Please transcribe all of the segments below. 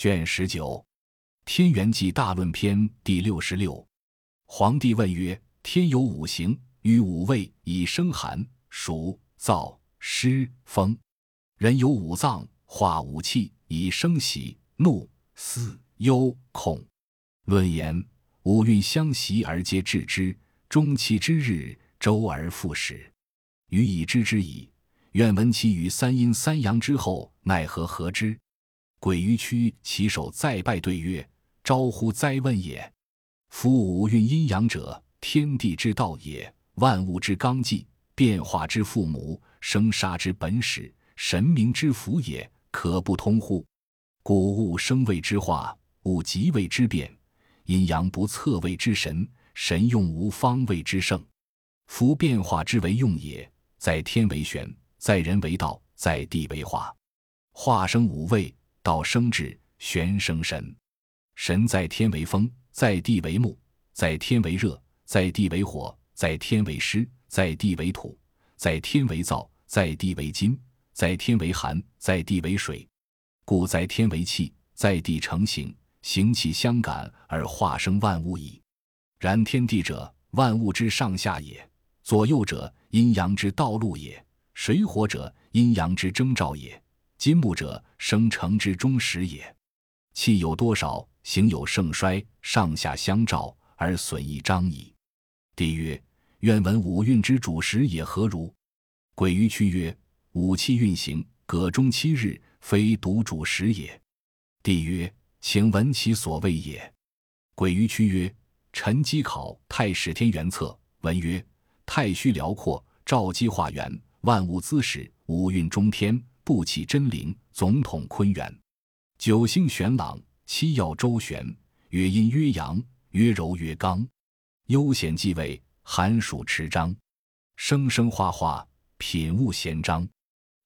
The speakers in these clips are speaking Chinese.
卷十九《天元纪大论篇》第六十六。皇帝问曰：“天有五行，与五味，以生寒、暑、燥、湿、风；人有五脏，化五气，以生喜、怒、思、忧、恐。论言，五运相袭而皆治之，终其之日，周而复始。予以知之矣。愿闻其于三阴三阳之后，奈何何之？”鬼于区其首再拜对曰：“招乎哉问也！夫五运阴阳者，天地之道也，万物之纲纪，变化之父母，生杀之本始，神明之福也，可不通乎？故物生谓之化，物极谓之变，阴阳不测谓之神，神用无方谓之圣。夫变化之为用也，在天为玄，在人为道，在地为化。化生五味。”道生智，玄生神。神在天为风，在地为木，在天为热，在地为火，在天为湿，在地为土，在天为燥，在地为金，在天为寒，在地为水。故在天为气，在地成形，形气相感而化生万物矣。然天地者，万物之上下也；左右者，阴阳之道路也；水火者，阴阳之征兆也。金木者，生成之终始也。气有多少，形有盛衰，上下相照而损益彰矣。帝曰：愿闻五运之主时也何如？鬼于屈曰：五气运行，葛中七日，非独主时也。帝曰：请闻其所谓也。鬼于屈曰：臣稽考《太史天元策》，文曰：太虚辽阔，照机化元，万物滋始，五运中天。不起真灵，总统坤元，九星玄朗，七曜周旋，曰阴曰阳，曰柔曰刚，悠闲继位，寒暑持章，生生化化，品物贤章，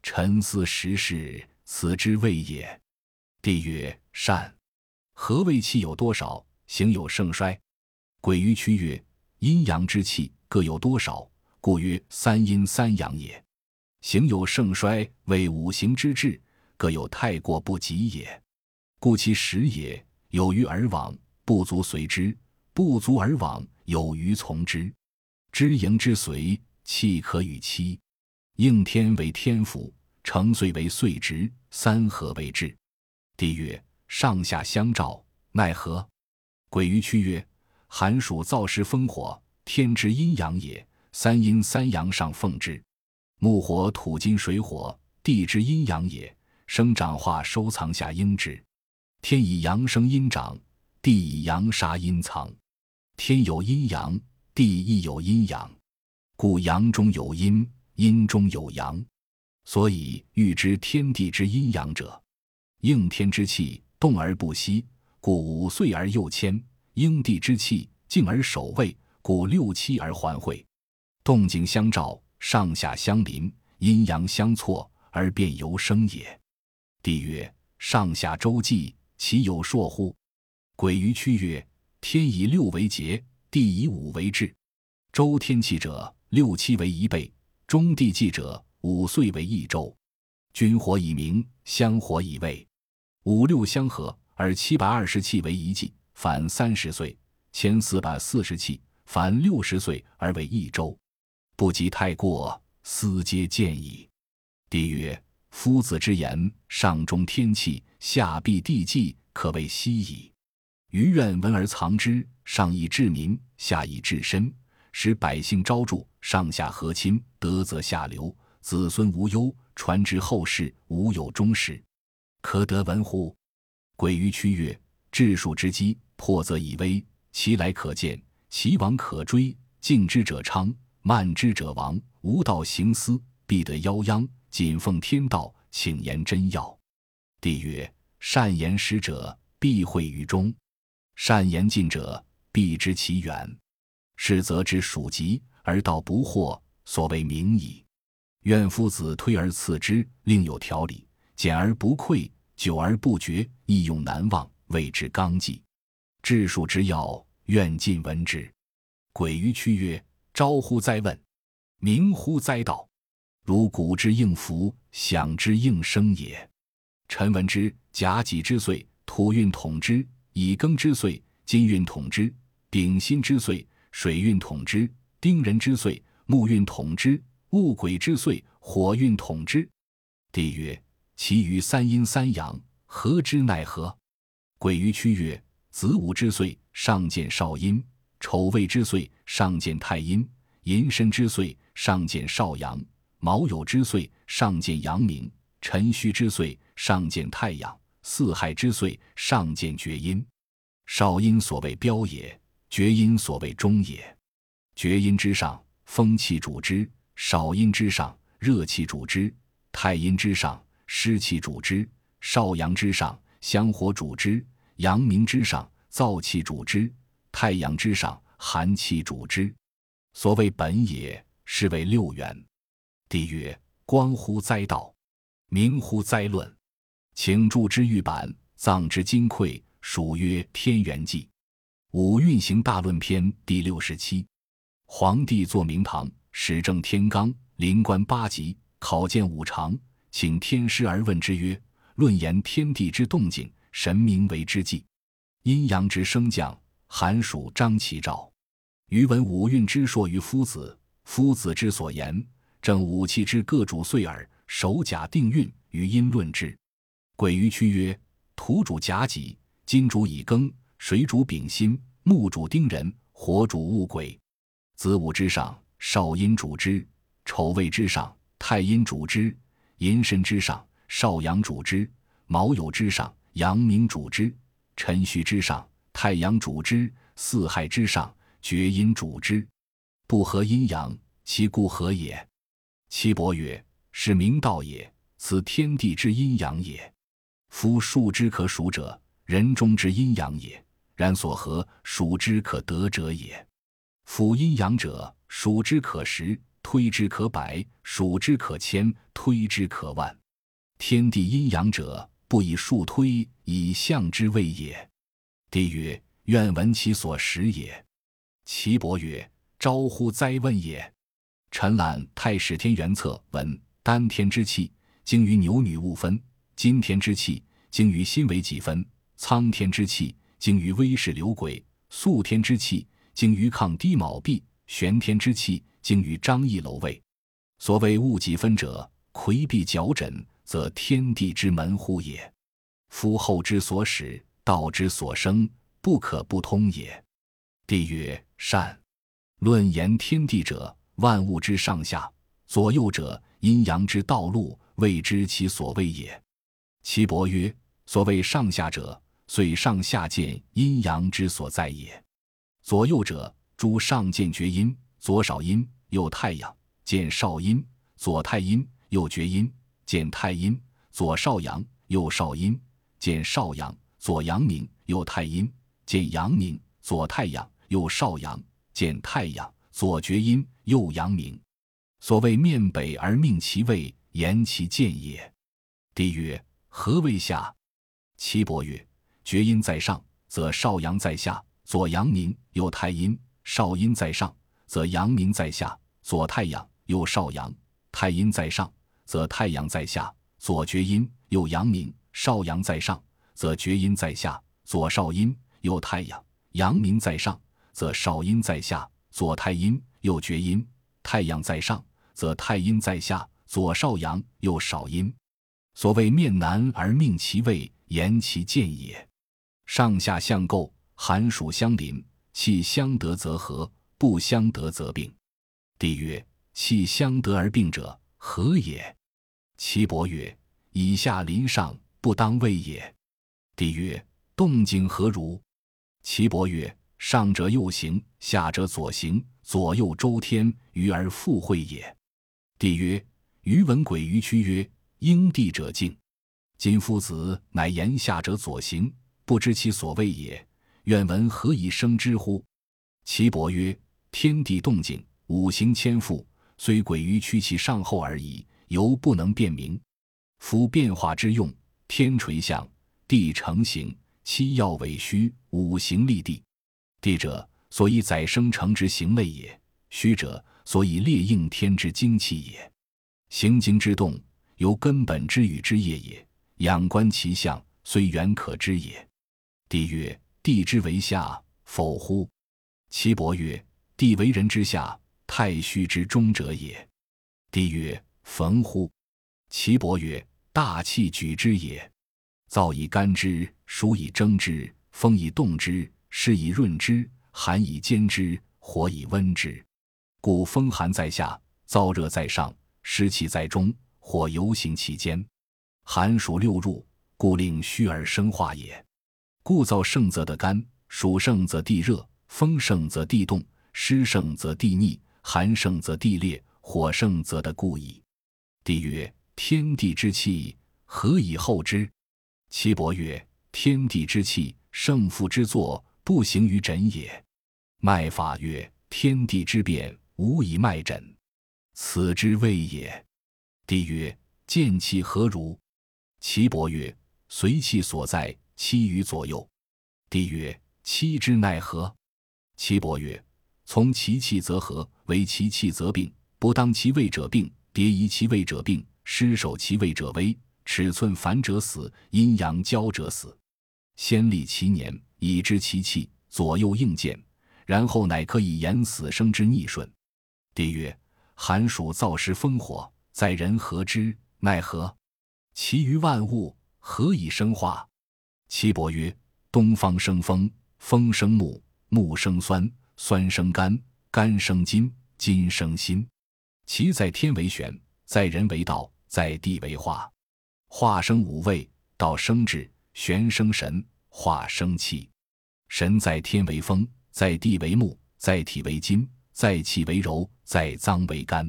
沉思时事，此之谓也。帝曰：善。何谓气有多少，形有盛衰？鬼于区曰：阴阳之气各有多少，故曰三阴三阳也。行有盛衰，为五行之志，各有太过不及也。故其时也，有余而往，不足随之；不足而往，有余从之。知盈之随，气可与期。应天为天府，成岁为岁值，三合为治。帝曰：上下相照，奈何？鬼于屈曰：寒暑燥湿风火，天之阴阳也。三阴三阳上奉之。木火土金水火，地之阴阳也。生长化收藏下应之。天以阳生阴长，地以阳杀阴藏。天有阴阳，地亦有阴阳，故阳中有阴，阴中有阳。所以欲知天地之阴阳者，应天之气动而不息，故五岁而又迁；应地之气静而守卫，故六七而还会。动静相照。上下相邻，阴阳相错，而变由生也。帝曰：上下周纪，其有数乎？鬼于屈曰：天以六为节，地以五为制。周天气者，六七为一倍；中地纪者，五岁为一周。君火以明，香火以卫。五六相合，而七百二十气为一纪，凡三十岁；千四百四十气，凡六十岁而为一周。不及太过，斯皆见矣。帝曰：夫子之言，上中天气，下必地纪，可谓悉矣。余愿闻而藏之，上以治民，下以治身，使百姓昭著，上下和亲，德则下流，子孙无忧，传之后世，无有终始。可得闻乎？鬼于屈曰：治数之机，破则以威，其来可见，其往可追，敬之者昌。慢之者亡，无道行思，必得夭殃。谨奉天道，请言真要。帝曰：善言实者，必会于中；善言近者，必知其远。是则知属吉而道不惑，所谓明矣。愿夫子推而次之，另有条理；简而不匮，久而不绝，易用难忘，谓之纲纪。治数之要，愿尽闻之。鬼于屈曰。招乎哉问，明乎哉道，如古之应符，响之应声也。臣闻之，甲己之岁，土运统之；乙庚之岁，金运统之；丙辛之岁，水运统之；丁壬之岁，木运统之；戊癸之岁，火运统之。帝曰：其余三阴三阳，何之奈何？鬼于屈曰：子午之岁，上见少阴；丑未之岁，上见太阴；寅申之岁，上见少阳；卯酉之岁，上见阳明；辰戌之岁，上见太阳；巳亥之岁，上见厥阴。少阴所谓标也，厥阴所谓中也。厥阴之上，风气主之；少阴之上，热气主之；太阴之上，湿气主之；少阳之上，香火主之；阳明之上，燥气主之；太阳之上，寒气主之。所谓本也，是为六元。帝曰：观乎灾道，明乎灾论，请注之玉版，藏之金匮，属曰《天元纪》。五运行大论篇第六十七。皇帝坐明堂，始正天罡，临观八极，考见五常。请天师而问之曰：“论言天地之动静，神明为之纪；阴阳之升降，寒暑张其兆。余闻五运之说于夫子，夫子之所言，正五气之各主岁耳。守甲定运，于阴论之。鬼于屈曰：土主甲己，金主乙庚，水主丙辛，木主丁壬，火主戊癸。子午之上，少阴主之；丑未之上，太阴主之。”寅申之上，少阳主之；卯酉之上，阳明主之；辰戌之上，太阳主之；四海之上，厥阴主之。不合阴阳，其故何也？岐伯曰：是明道也。此天地之阴阳也。夫数之可数者，人中之阴阳也；然所合数之可得者也。夫阴阳者，数之可十。推之可百，数之可千，推之可万。天地阴阳者，不以数推，以象之谓也。帝曰：愿闻其所食也。岐伯曰：招乎哉问也！臣览《太史天元策》，闻丹天之气，精于牛女勿分；今天之气，精于心为己分；苍天之气，精于威势流鬼；肃天之气，精于抗低卯弼；玄天之气。精于张翼楼位，所谓物几分者，魁壁角枕，则天地之门户也。夫后之所始，道之所生，不可不通也。帝曰：善。论言天地者，万物之上下；左右者，阴阳之道路，未知其所谓也。岐伯曰：所谓上下者，遂上下见阴阳之所在也。左右者，诸上见厥阴，左少阴。右太阳见少阴，左太阴；右厥阴见太阴，左少阳；右少阴见少阳，左阳明；右太阴见阳明，左太阳；右少阳见太阳，左厥阴，右阳明。所谓面北而命其位，言其见也。帝曰：何谓下？岐伯曰：厥阴在上，则少阳在下；左阳明，右太阴；少阴在上，则阳明在下。左太阳，右少阳，太阴在上，则太阳在下；左厥阴，右阳明，少阳在上，则厥阴在下；左少阴，右太阳，阳明在上，则少阴在下；左太阴，右厥阴，太阳在上，则太阴在下；左少阳，右少阴。所谓面南而命其位，言其见也。上下相构，寒暑相邻，气相得则和，不相得则病。帝曰：气相得而病者何也？岐伯曰：以下临上，不当位也。帝曰：动静何如？岐伯曰：上者右行，下者左行，左右周天，于而复会也。帝曰：余闻鬼于屈曰：应地者静。今夫子乃言下者左行，不知其所谓也。愿闻何以生之乎？岐伯曰：天地动静。五行千复，虽鬼于屈其上后而已，犹不能辨明。夫变化之用，天垂象，地成形，七曜尾虚，五行立地。地者，所以载生成之形类也；虚者，所以列应天之精气也。行经之动，由根本之与之业也。仰观其象，虽远可知也。帝曰：地之为下，否乎？岐伯曰：地为人之下，太虚之中者也。帝曰：焚乎？岐伯曰：大气举之也。燥以干之，暑以蒸之，风以动之，湿以润之，寒以兼之，火以温之。故风寒在下，燥热在上，湿气在中，火游行其间。寒暑六入，故令虚而生化也。故燥盛则得干，暑盛则地热，风盛则地动，湿盛则地逆，寒盛则地裂，火盛则得故矣。帝曰：天地之气，何以后之？岐伯曰：“天地之气，胜负之作，不行于枕也。”脉法曰：“天地之变，无以脉诊，此之谓也。”帝曰：“见气何如？”岐伯曰：“随气所在，七于左右。”帝曰：“七之奈何？”岐伯曰：“从其气则和，为其气则病，不当其位者病，别宜其位者病，失守其位者危。”尺寸反者死，阴阳交者死。先立其年，以知其气，左右应见，然后乃可以言死生之逆顺。帝曰：寒暑燥湿风火，在人何之？奈何？其余万物何以生化？岐伯曰：东方生风，风生木，木生酸，酸生肝，肝生金，金生心。其在天为玄，在人为道，在地为化。化生五味，道生智，玄生神，化生气。神在天为风，在地为木，在体为金，在气为柔，在脏为肝。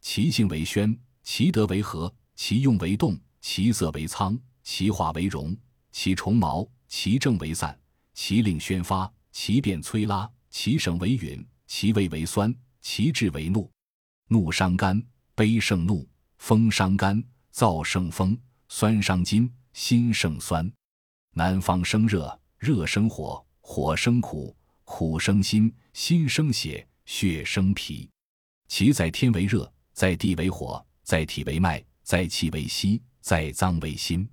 其性为宣，其德为和，其用为动，其色为苍，其化为荣，其虫毛，其正为散，其令宣发，其变摧拉，其省为允，其味为酸，其志为怒。怒伤肝，悲胜怒；风伤肝，燥胜风。酸伤筋，心生酸。南方生热，热生火，火生苦，苦生心，心生血，血生脾。其在天为热，在地为火，在体为脉，在气为息，在脏为心。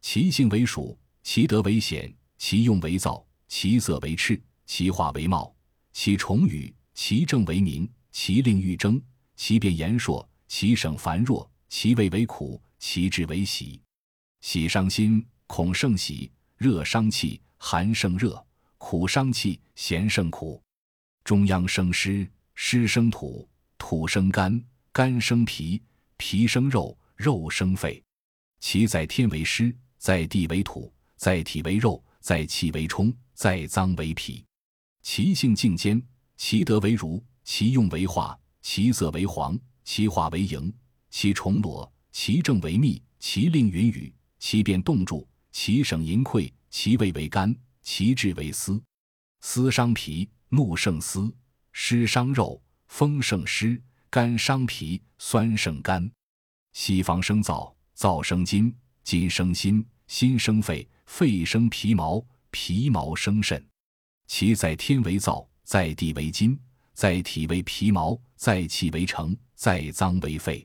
其性为暑，其德为显，其用为燥，其色为赤，其化为茂，其虫羽，其正为明，其令欲争，其变言硕，其省繁弱，其味为苦。其志为喜，喜伤心，恐胜喜；热伤气，寒胜热；苦伤气，咸胜苦。中央生湿，湿生土，土生肝，肝生脾，脾生肉，肉生肺。其在天为湿，在地为土，在体为肉，在气为冲，在脏为脾。其性静坚，其德为儒，其用为化，其色为黄，其化为盈，其重裸。其正为密，其令云雨，其变冻柱，其省淫溃，其味为甘，其志为思。思伤脾，怒胜思；湿伤肉，风胜湿；肝伤脾，酸胜肝。西方生燥，燥生筋，筋生心，心生肺，肺生皮毛，皮毛生肾。其在天为燥，在地为筋，在体为皮毛，在气为成，在脏为肺。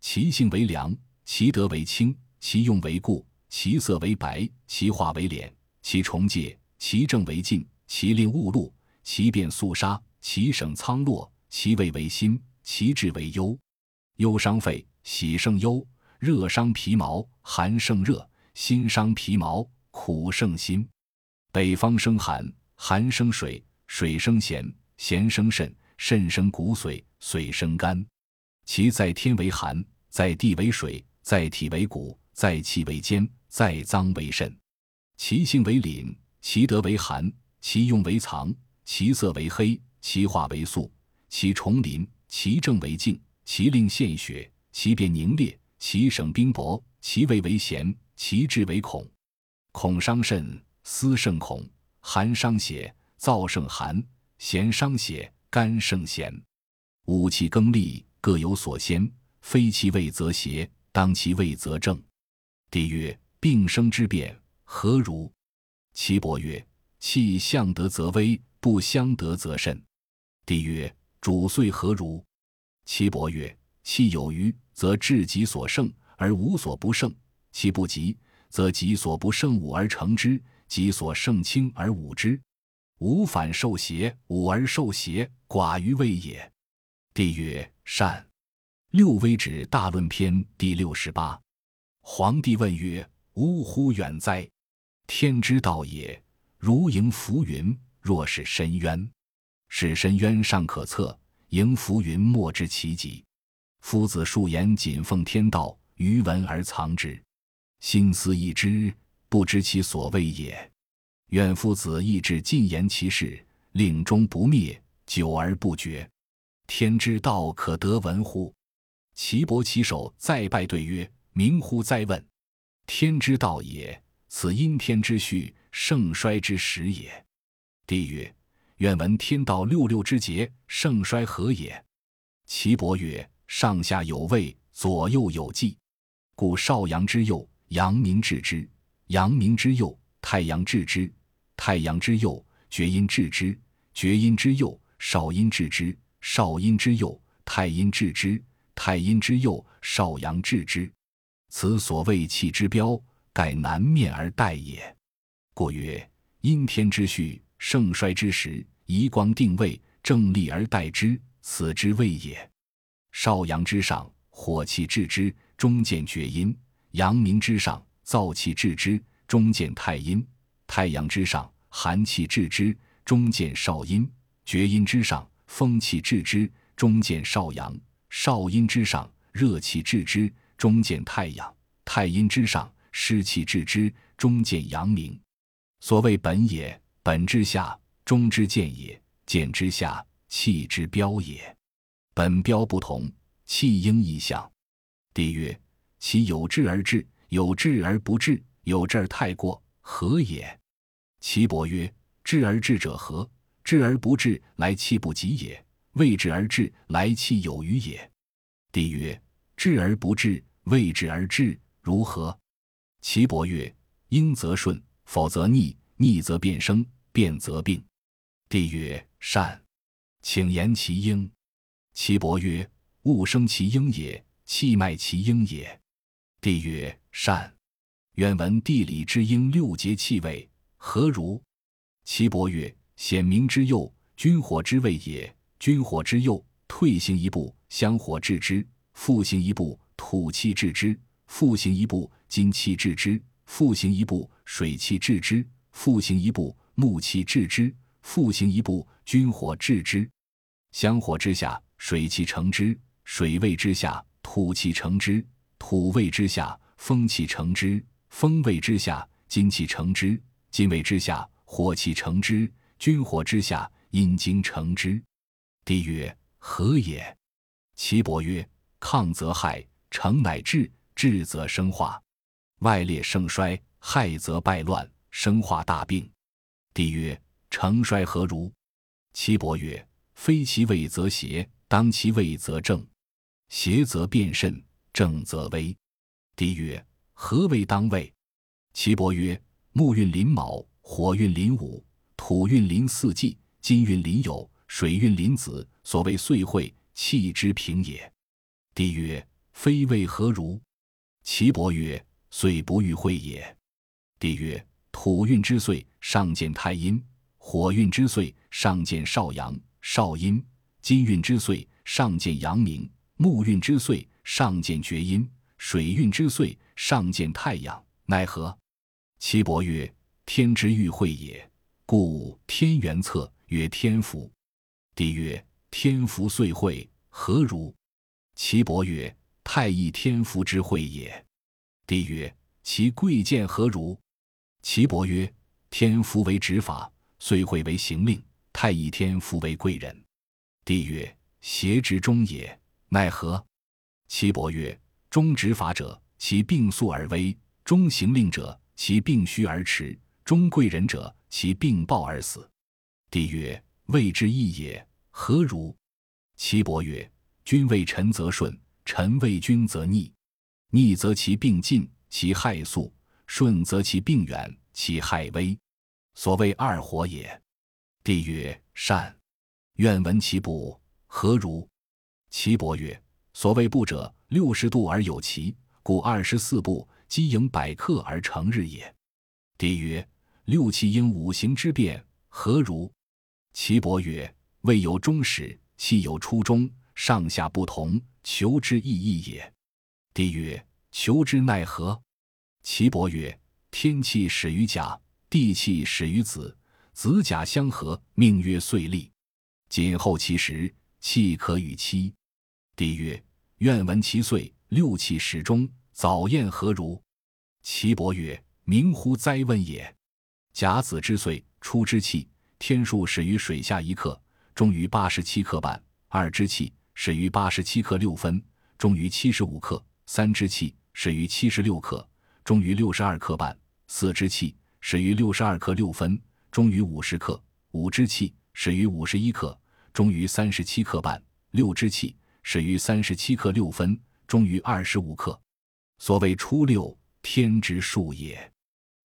其性为凉，其德为清，其用为固，其色为白，其化为敛，其重介，其正为静，其令勿露，其变肃杀，其省苍落，其味为辛，其志为忧。忧伤肺，喜胜忧；热伤皮毛，寒胜热；心伤皮毛，苦胜心。北方生寒，寒生水，水生咸，咸生肾，肾生骨髓，髓生肝。其在天为寒，在地为水，在体为骨，在气为坚，在脏为肾。其性为凛，其德为寒，其用为藏，其色为黑，其化为素，其重鳞，其正为静，其令献血，其变凝裂，其省冰薄，其味为咸，其志为恐。恐伤肾，思胜恐；寒伤血，燥胜寒；咸伤血，肝胜咸。五气更利。各有所先，非其位则邪，当其位则正。帝曰：病生之变何如？岐伯曰：气相得则危，不相得则甚。帝曰：主岁何如？岐伯曰：气有余，则至己所胜而无所不胜；气不及，则己所不胜武而成之，己所胜轻而侮之。吾反受邪，武而受邪，寡于位也。帝曰：善。六微止大论篇第六十八。皇帝问曰：呜呼，远哉！天之道也，如迎浮云，若是深渊。是深渊尚可测，迎浮云莫知其极。夫子数言谨奉天道，余闻而藏之。心思一知，不知其所谓也。愿夫子意志尽言其事，令终不灭，久而不绝。天之道可得闻乎？岐伯起手再拜对曰：“明乎哉问！天之道也，此阴天之序，盛衰之始也。”帝曰：“愿闻天道六六之节，盛衰何也？”岐伯曰：“上下有位，左右有纪，故少阳之右。”阳明治之，阳明之右；太阳治之，太阳之右；厥阴治之，厥阴之右；少阴治之，少阴之右；太阴治之，太阴之右；少阳治之。此所谓气之标，盖南面而待也。故曰：阴天之序，盛衰之时，移光定位，正立而待之，此之谓也。少阳之上，火气治之，中见厥阴。阳明之上，燥气治之；中见太阴。太阳之上，寒气治之；中见少阴。厥阴之上，风气治之；中见少阳。少阴之上，热气治之；中见太阳。太阴之上，湿气治之；中见阳明。所谓本也，本之下，中之见也；见之下，气之标也。本标不同，气应异象。帝曰。其有志而至，有志而不至，有志而太过，何也？岐伯曰：志而至者何？志而不至，来气不及也；未至而至，来气有余也。帝曰：志而不至，未至而至，如何？岐伯曰：应则顺，否则逆；逆则变生，变则病。帝曰：善。请言其应。岐伯曰：物生其应也，气脉其应也。帝曰：善。愿闻地理之应六节气味何如？岐伯曰：显明之右，君火之位也。君火之右，退行一步，香火治之；复行一步，土气治之；复行一步，金气治之；复行一步，水气治之；复行一步，木气治之；复行一步，君火治之。香火之下，水气成之；水位之下，土气成之。土位之下，风气成之；风位之下，金气成之；金位之下，火气成之；军火之下，阴精成之。帝曰：何也？岐伯曰：亢则害，成乃治；治则生化。外列盛衰，害则败乱，生化大病。帝曰：成衰何如？岐伯曰：非其位则邪，当其位则正。邪则变甚。正则危。帝曰：何为当位？岐伯曰：木运临卯，火运临午，土运临四季，金运临酉，水运临子，所谓岁会，气之平也。帝曰：非为何如？岐伯曰：岁不遇会也。帝曰：土运之岁，上见太阴；火运之岁，上见少阳、少阴；金运之岁，上见阳明；木运之岁。上见厥阴，水运之岁，上见太阳，奈何？岐伯曰：天之欲会也，故天元策曰天福。帝曰：天福岁会何如？岐伯曰：太乙天福之会也。帝曰：其贵贱何如？岐伯曰：天福为执法，岁会为行令，太乙天福为贵人。帝曰：邪执中也，奈何？岐伯曰：“中执法者，其病速而危；中行令者，其病虚而迟；中贵人者，其病暴而死。”帝曰：“谓之义也，何如？”岐伯曰：“君为臣则顺，臣为君则逆。逆则其病近，其害速；顺则其病远，其害微。所谓二火也。”帝曰：“善。愿闻其不何如？”岐伯曰：所谓步者，六十度而有其，故二十四步，积盈百克而成日也。帝曰：六气因五行之变，何如？岐伯曰：未有终始，气有初终，上下不同，求之意义也。帝曰：求之奈何？岐伯曰：天气始于甲，地气始于子，子甲相合，命曰岁立。谨后其时，气可与期。帝曰：愿闻其岁。六气始终，早验何如？岐伯曰：明乎哉问也！甲子之岁，初之气，天数始于水下一刻，终于八十七克半；二之气始于八十七克六分，终于七十五克；三之气始于七十六克，终于六十二克半；四之气始于六十二克六分，终于五十克；五之气始于五十一克，终于三十七克半；六之气始于三十七克六分。终于二十五克，所谓初六，天之数也。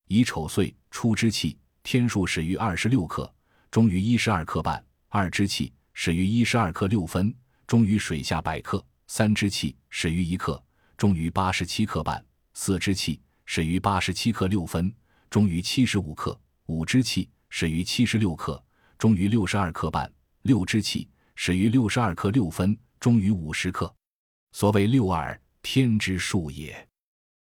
乙丑岁，初之气，天数始于二十六克，终于一十二克半；二之气始于一十二克六分，终于水下百克；三之气始于一克，终于八十七克半；四之气始于八十七克六分，终于七十五克；五之气始于七十六克，终于六十二克半；六之气始于六十二克六分，终于五十克。所谓六二，天之数也。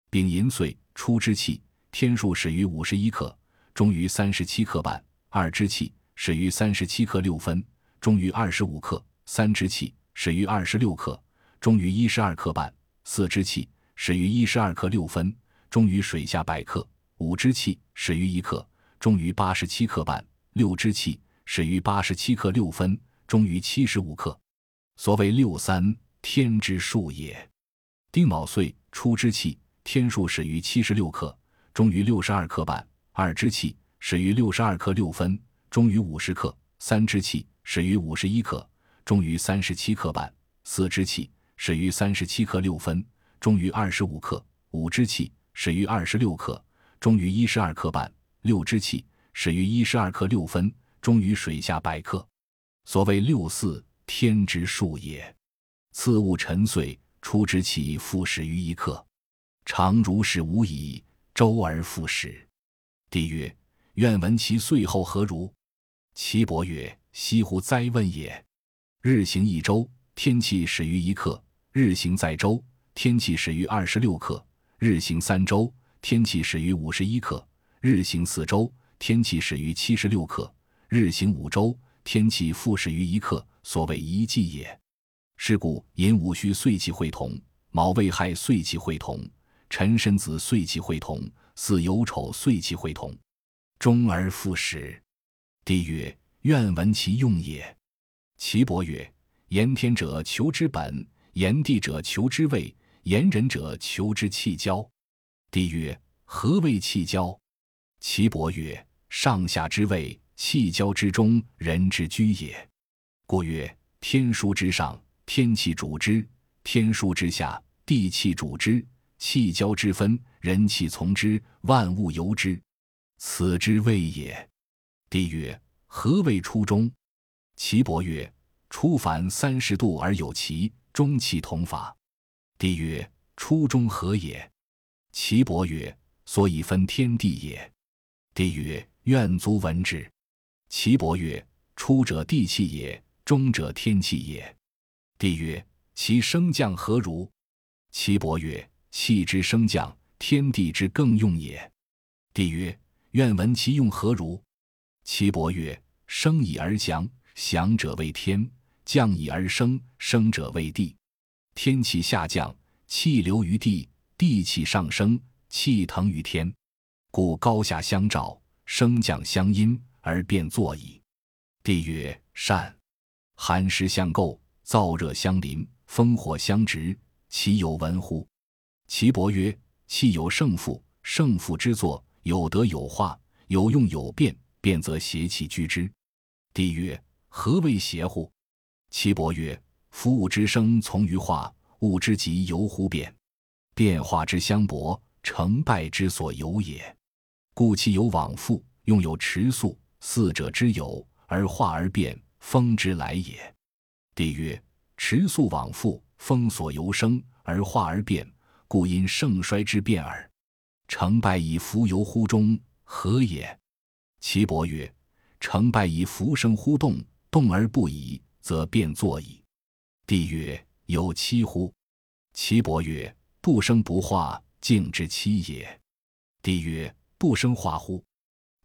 丙寅岁，初之气，天数始于五十一克，终于三十七克半；二之气始于三十七克六分，终于二十五克；三之气始于二十六克，终于一十二克半；四之气始于一十二克六分，终于水下百克；五之气始于一克，终于八十七克半；六之气始于八十七克六分，终于七十五克。所谓六三。天之数也。丁卯岁，初之气，天数始于七十六克，终于六十二克半；二之气始于六十二克六分，终于五十克；三之气始于五十一克，终于三十七克半；四之气始于三十七克六分，终于二十五克；五之气始于二十六克，终于一十二克半；六之气始于一十二克六分，终于水下百克。所谓六四，天之数也。次戊辰岁，初之气复始于一刻，常如是无已，周而复始。帝曰：愿闻其岁后何如？岐伯曰：惜乎哉问也！日行一周，天气始于一刻；日行在周，天气始于二十六刻；日行三周，天气始于五十一刻；日行四周，天气始于七十六刻；日行五周，天气复始于一刻。所谓一季也。是故寅午戌岁气会同，卯未亥岁气会同，辰申子岁气会同，似有丑岁其会同，终而复始。帝曰：愿闻其用也。岐伯曰：言天者求之本，言地者求之位，言人者求之气交。帝曰：何谓气交？岐伯曰：上下之位，气交之中，人之居也。故曰：天枢之上。天气主之，天枢之下；地气主之，气交之分，人气从之，万物由之，此之谓也。帝曰：何谓初中？岐伯曰：初凡三十度而有其中气同法。帝曰：初中何也？岐伯曰：所以分天地也。帝曰：愿足闻之。岐伯曰：出者地气也，中者天气也。帝曰：其升降何如？岐伯曰：气之升降，天地之更用也。帝曰：愿闻其用何如？岐伯曰：生以而降，降者为天；降以而生，生者为地。天气下降，气流于地；地气上升，气腾于天。故高下相照，升降相因，而变作矣。帝曰：善。寒湿相构。燥热相邻，风火相直，其有闻乎？岐伯曰：气有胜负，胜负之作，有德有化，有用有变，变则邪气居之。帝曰：何谓邪乎？岐伯曰：夫物之生从于化，物之极由乎变，变化之相搏，成败之所由也。故气有往复，用有迟速，四者之有，而化而变，风之来也。帝曰：持速往复，风所由生而化而变，故因盛衰之变耳。成败以浮游乎中，何也？岐伯曰：成败以浮生乎动，动而不已，则变作矣。帝曰：有期乎？岐伯曰：不生不化，静之期也。帝曰：不生化乎？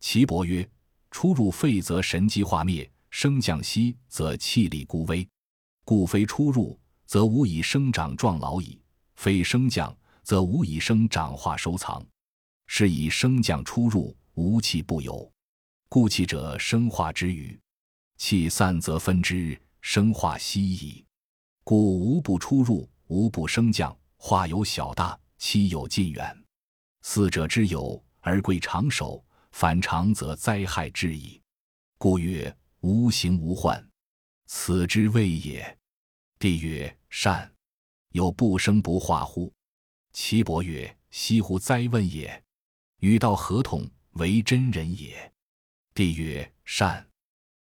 岐伯曰：出入废则神机化灭，升降息则气力孤微。故非出入，则无以生长壮老矣；非升降，则无以生长化收藏。是以升降出入，无气不有。故气者，生化之余，气散则分之，生化息矣。故无不出入，无不升降，化有小大，气有近远。四者之有，而贵长守，反常则灾害至矣。故曰：无形无患，此之谓也。帝曰：善。又不生不化乎？岐伯曰：惜乎哉问也！与道合同，为真人也。帝曰：善。